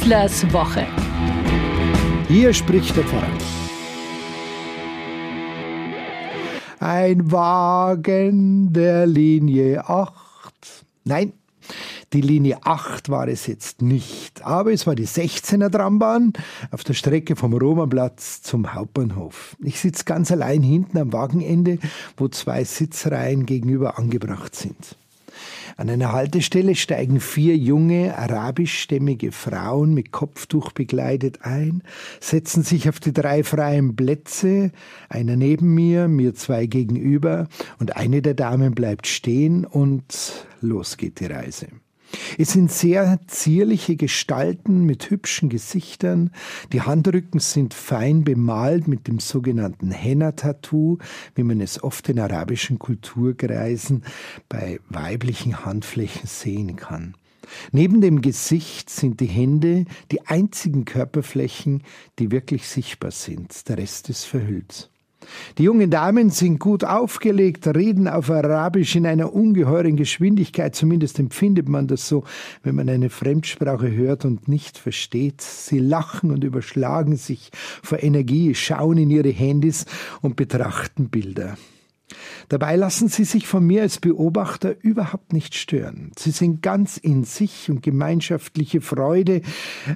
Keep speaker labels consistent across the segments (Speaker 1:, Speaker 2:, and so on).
Speaker 1: Wieslers Woche.
Speaker 2: Hier spricht der Pfarrer. Ein Wagen der Linie 8. Nein, die Linie 8 war es jetzt nicht, aber es war die 16er Trambahn auf der Strecke vom Romanplatz zum Hauptbahnhof. Ich sitze ganz allein hinten am Wagenende, wo zwei Sitzreihen gegenüber angebracht sind. An einer Haltestelle steigen vier junge arabischstämmige Frauen mit Kopftuch begleitet ein, setzen sich auf die drei freien Plätze, einer neben mir, mir zwei gegenüber, und eine der Damen bleibt stehen und los geht die Reise. Es sind sehr zierliche Gestalten mit hübschen Gesichtern. Die Handrücken sind fein bemalt mit dem sogenannten Henna-Tattoo, wie man es oft in arabischen Kulturkreisen bei weiblichen Handflächen sehen kann. Neben dem Gesicht sind die Hände die einzigen Körperflächen, die wirklich sichtbar sind. Der Rest ist verhüllt. Die jungen Damen sind gut aufgelegt, reden auf Arabisch in einer ungeheuren Geschwindigkeit, zumindest empfindet man das so, wenn man eine Fremdsprache hört und nicht versteht. Sie lachen und überschlagen sich vor Energie, schauen in ihre Handys und betrachten Bilder. Dabei lassen sie sich von mir als Beobachter überhaupt nicht stören. Sie sind ganz in sich und gemeinschaftliche Freude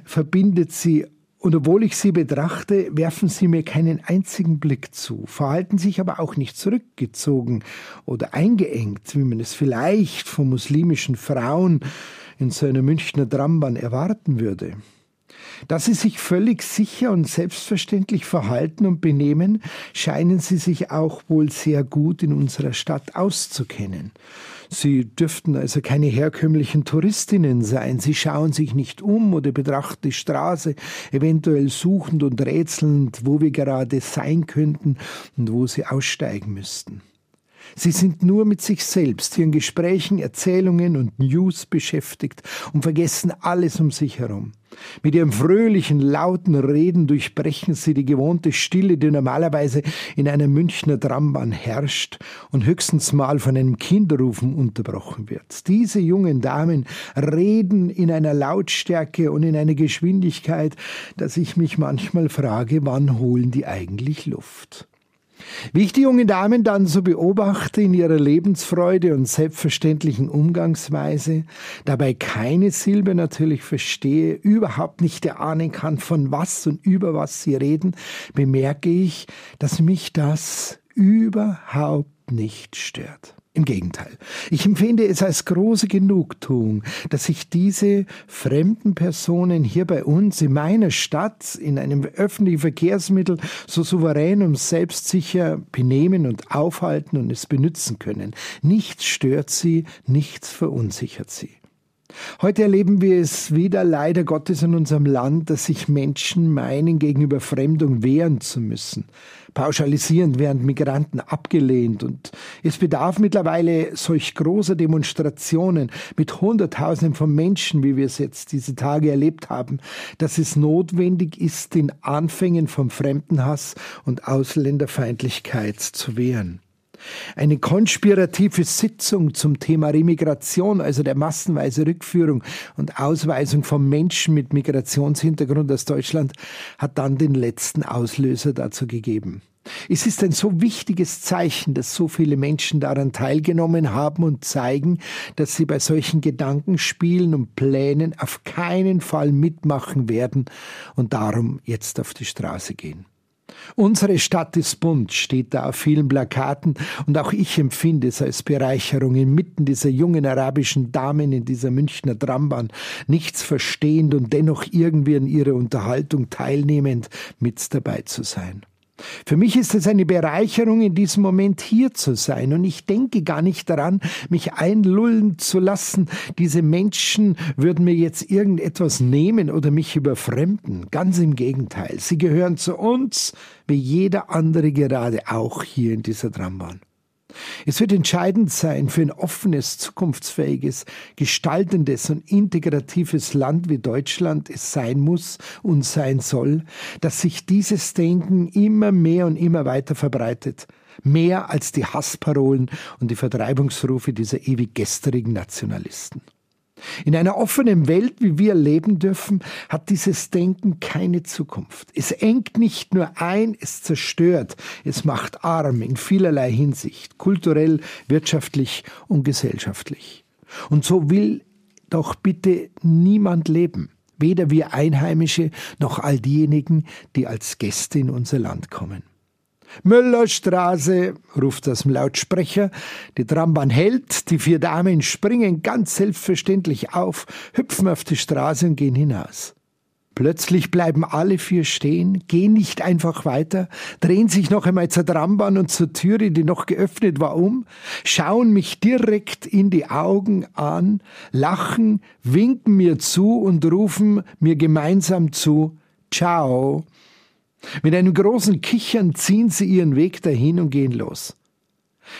Speaker 2: verbindet sie und obwohl ich sie betrachte, werfen sie mir keinen einzigen Blick zu, verhalten sich aber auch nicht zurückgezogen oder eingeengt, wie man es vielleicht von muslimischen Frauen in so einer Münchner Trambahn erwarten würde. Dass sie sich völlig sicher und selbstverständlich verhalten und benehmen, scheinen sie sich auch wohl sehr gut in unserer Stadt auszukennen. Sie dürften also keine herkömmlichen Touristinnen sein. Sie schauen sich nicht um oder betrachten die Straße, eventuell suchend und rätselnd, wo wir gerade sein könnten und wo sie aussteigen müssten. Sie sind nur mit sich selbst, ihren Gesprächen, Erzählungen und News beschäftigt und vergessen alles um sich herum. Mit ihrem fröhlichen, lauten Reden durchbrechen sie die gewohnte Stille, die normalerweise in einer Münchner Trambahn herrscht und höchstens mal von einem Kinderrufen unterbrochen wird. Diese jungen Damen reden in einer Lautstärke und in einer Geschwindigkeit, dass ich mich manchmal frage, wann holen die eigentlich Luft? Wie ich die jungen Damen dann so beobachte in ihrer Lebensfreude und selbstverständlichen Umgangsweise, dabei keine Silbe natürlich verstehe, überhaupt nicht erahnen kann, von was und über was sie reden, bemerke ich, dass mich das überhaupt nicht stört. Im Gegenteil. Ich empfinde es als große Genugtuung, dass sich diese fremden Personen hier bei uns in meiner Stadt in einem öffentlichen Verkehrsmittel so souverän und selbstsicher benehmen und aufhalten und es benutzen können. Nichts stört sie, nichts verunsichert sie. Heute erleben wir es wieder leider Gottes in unserem Land, dass sich Menschen meinen, gegenüber Fremdung wehren zu müssen. Pauschalisierend werden Migranten abgelehnt und es bedarf mittlerweile solch großer Demonstrationen mit Hunderttausenden von Menschen, wie wir es jetzt diese Tage erlebt haben, dass es notwendig ist, den Anfängen vom Fremdenhass und Ausländerfeindlichkeit zu wehren. Eine konspirative Sitzung zum Thema Remigration, also der massenweise Rückführung und Ausweisung von Menschen mit Migrationshintergrund aus Deutschland, hat dann den letzten Auslöser dazu gegeben. Es ist ein so wichtiges Zeichen, dass so viele Menschen daran teilgenommen haben und zeigen, dass sie bei solchen Gedankenspielen und Plänen auf keinen Fall mitmachen werden und darum jetzt auf die Straße gehen. Unsere Stadt ist bunt, steht da auf vielen Plakaten, und auch ich empfinde es als Bereicherung, inmitten dieser jungen arabischen Damen in dieser Münchner Trambahn, nichts verstehend und dennoch irgendwie an ihrer Unterhaltung teilnehmend mit dabei zu sein. Für mich ist es eine Bereicherung, in diesem Moment hier zu sein. Und ich denke gar nicht daran, mich einlullen zu lassen. Diese Menschen würden mir jetzt irgendetwas nehmen oder mich überfremden. Ganz im Gegenteil. Sie gehören zu uns, wie jeder andere gerade auch hier in dieser Trambahn. Es wird entscheidend sein für ein offenes, zukunftsfähiges, gestaltendes und integratives Land wie Deutschland es sein muss und sein soll, dass sich dieses Denken immer mehr und immer weiter verbreitet. Mehr als die Hassparolen und die Vertreibungsrufe dieser ewig gestrigen Nationalisten. In einer offenen Welt, wie wir leben dürfen, hat dieses Denken keine Zukunft. Es engt nicht nur ein, es zerstört, es macht arm in vielerlei Hinsicht, kulturell, wirtschaftlich und gesellschaftlich. Und so will doch bitte niemand leben, weder wir Einheimische noch all diejenigen, die als Gäste in unser Land kommen. Müllerstraße, ruft aus dem Lautsprecher. Die Trambahn hält, die vier Damen springen ganz selbstverständlich auf, hüpfen auf die Straße und gehen hinaus. Plötzlich bleiben alle vier stehen, gehen nicht einfach weiter, drehen sich noch einmal zur Trambahn und zur Türe, die noch geöffnet war, um, schauen mich direkt in die Augen an, lachen, winken mir zu und rufen mir gemeinsam zu Ciao. Mit einem großen Kichern ziehen sie ihren Weg dahin und gehen los.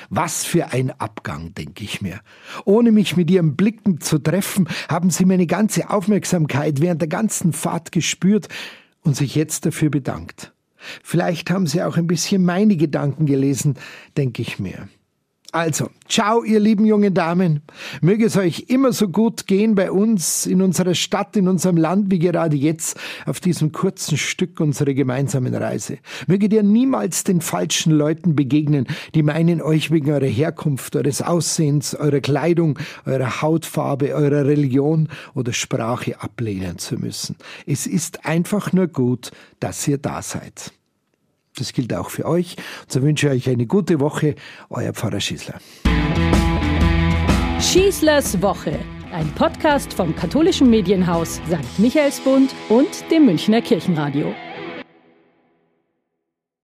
Speaker 2: Was für ein Abgang, denke ich mir. Ohne mich mit ihren Blicken zu treffen, haben sie meine ganze Aufmerksamkeit während der ganzen Fahrt gespürt und sich jetzt dafür bedankt. Vielleicht haben sie auch ein bisschen meine Gedanken gelesen, denke ich mir. Also, ciao, ihr lieben jungen Damen. Möge es euch immer so gut gehen bei uns, in unserer Stadt, in unserem Land, wie gerade jetzt auf diesem kurzen Stück unserer gemeinsamen Reise. Möget ihr niemals den falschen Leuten begegnen, die meinen, euch wegen eurer Herkunft, eures Aussehens, eurer Kleidung, eurer Hautfarbe, eurer Religion oder Sprache ablehnen zu müssen. Es ist einfach nur gut, dass ihr da seid. Das gilt auch für euch. So wünsche ich euch eine gute Woche. Euer Pfarrer Schießler.
Speaker 1: Schießlers Woche. Ein Podcast vom katholischen Medienhaus St. Michaelsbund und dem Münchner Kirchenradio.